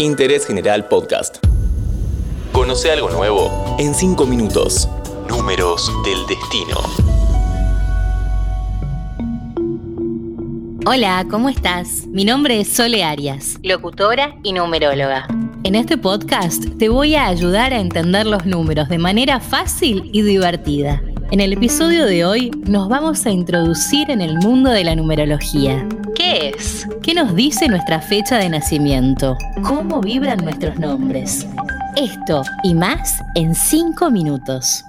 Interés General Podcast. Conoce algo nuevo en 5 minutos. Números del destino. Hola, ¿cómo estás? Mi nombre es Sole Arias, locutora y numeróloga. En este podcast te voy a ayudar a entender los números de manera fácil y divertida. En el episodio de hoy nos vamos a introducir en el mundo de la numerología. ¿Qué es? ¿Qué nos dice nuestra fecha de nacimiento? ¿Cómo vibran nuestros nombres? Esto y más en 5 minutos.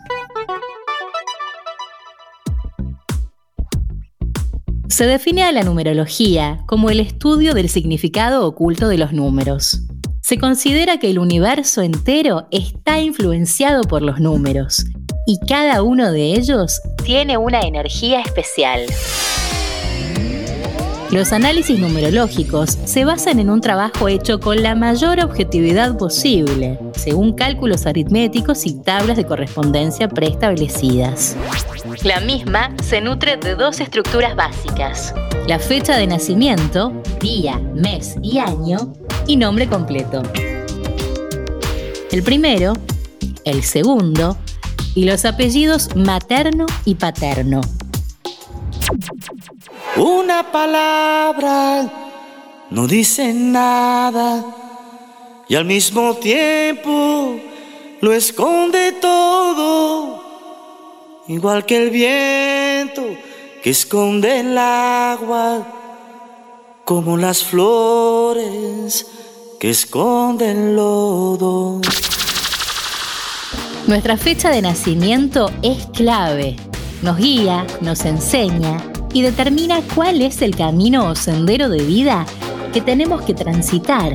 Se define a la numerología como el estudio del significado oculto de los números. Se considera que el universo entero está influenciado por los números y cada uno de ellos tiene una energía especial. Los análisis numerológicos se basan en un trabajo hecho con la mayor objetividad posible, según cálculos aritméticos y tablas de correspondencia preestablecidas. La misma se nutre de dos estructuras básicas, la fecha de nacimiento, día, mes y año, y nombre completo. El primero, el segundo y los apellidos materno y paterno. Una palabra no dice nada y al mismo tiempo lo esconde todo, igual que el viento que esconde el agua, como las flores que esconden lodo. Nuestra fecha de nacimiento es clave. Nos guía, nos enseña y determina cuál es el camino o sendero de vida que tenemos que transitar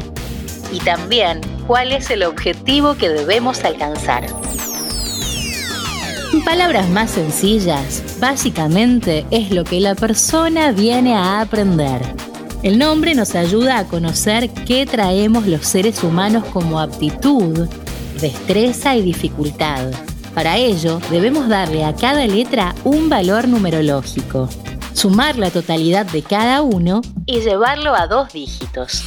y también cuál es el objetivo que debemos alcanzar. En palabras más sencillas, básicamente es lo que la persona viene a aprender. El nombre nos ayuda a conocer qué traemos los seres humanos como aptitud, destreza y dificultad. Para ello, debemos darle a cada letra un valor numerológico, sumar la totalidad de cada uno y llevarlo a dos dígitos.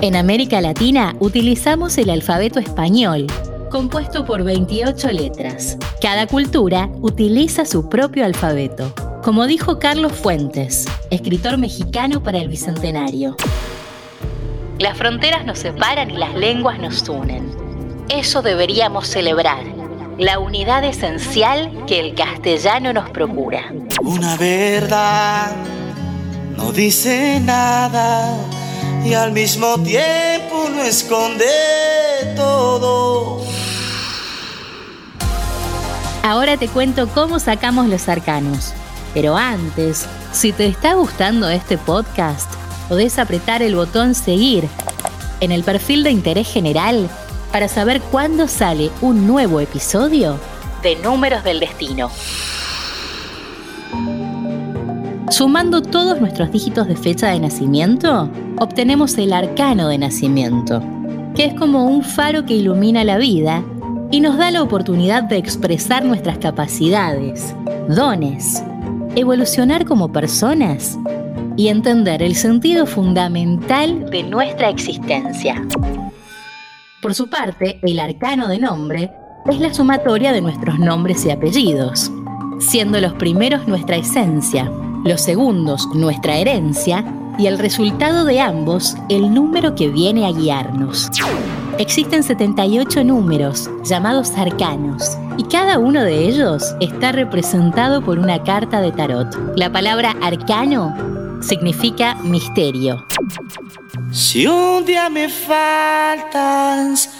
En América Latina utilizamos el alfabeto español, compuesto por 28 letras. Cada cultura utiliza su propio alfabeto. Como dijo Carlos Fuentes, escritor mexicano para el Bicentenario. Las fronteras nos separan y las lenguas nos unen. Eso deberíamos celebrar, la unidad esencial que el castellano nos procura. Una verdad no dice nada y al mismo tiempo no esconde todo. Ahora te cuento cómo sacamos los arcanos. Pero antes, si te está gustando este podcast, podés apretar el botón Seguir en el perfil de interés general para saber cuándo sale un nuevo episodio de Números del Destino. Sumando todos nuestros dígitos de fecha de nacimiento, obtenemos el arcano de nacimiento, que es como un faro que ilumina la vida y nos da la oportunidad de expresar nuestras capacidades, dones, evolucionar como personas y entender el sentido fundamental de nuestra existencia. Por su parte, el arcano de nombre es la sumatoria de nuestros nombres y apellidos, siendo los primeros nuestra esencia, los segundos nuestra herencia y el resultado de ambos el número que viene a guiarnos. Existen 78 números llamados arcanos y cada uno de ellos está representado por una carta de tarot. La palabra arcano significa misterio. Si un día me faltas,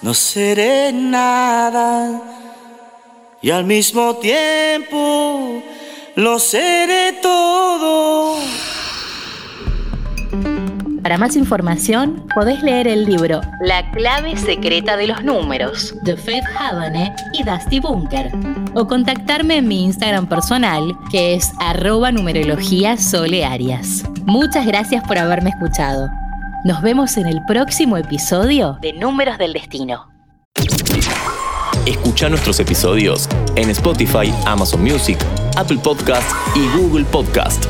no seré nada. Y al mismo tiempo, lo seré todo. Para más información, podés leer el libro La clave secreta de los números de Faith Havane y Dusty Bunker. O contactarme en mi Instagram personal, que es arroba numerología solearias. Muchas gracias por haberme escuchado. Nos vemos en el próximo episodio de Números del Destino. Escucha nuestros episodios en Spotify, Amazon Music, Apple Podcast y Google Podcast.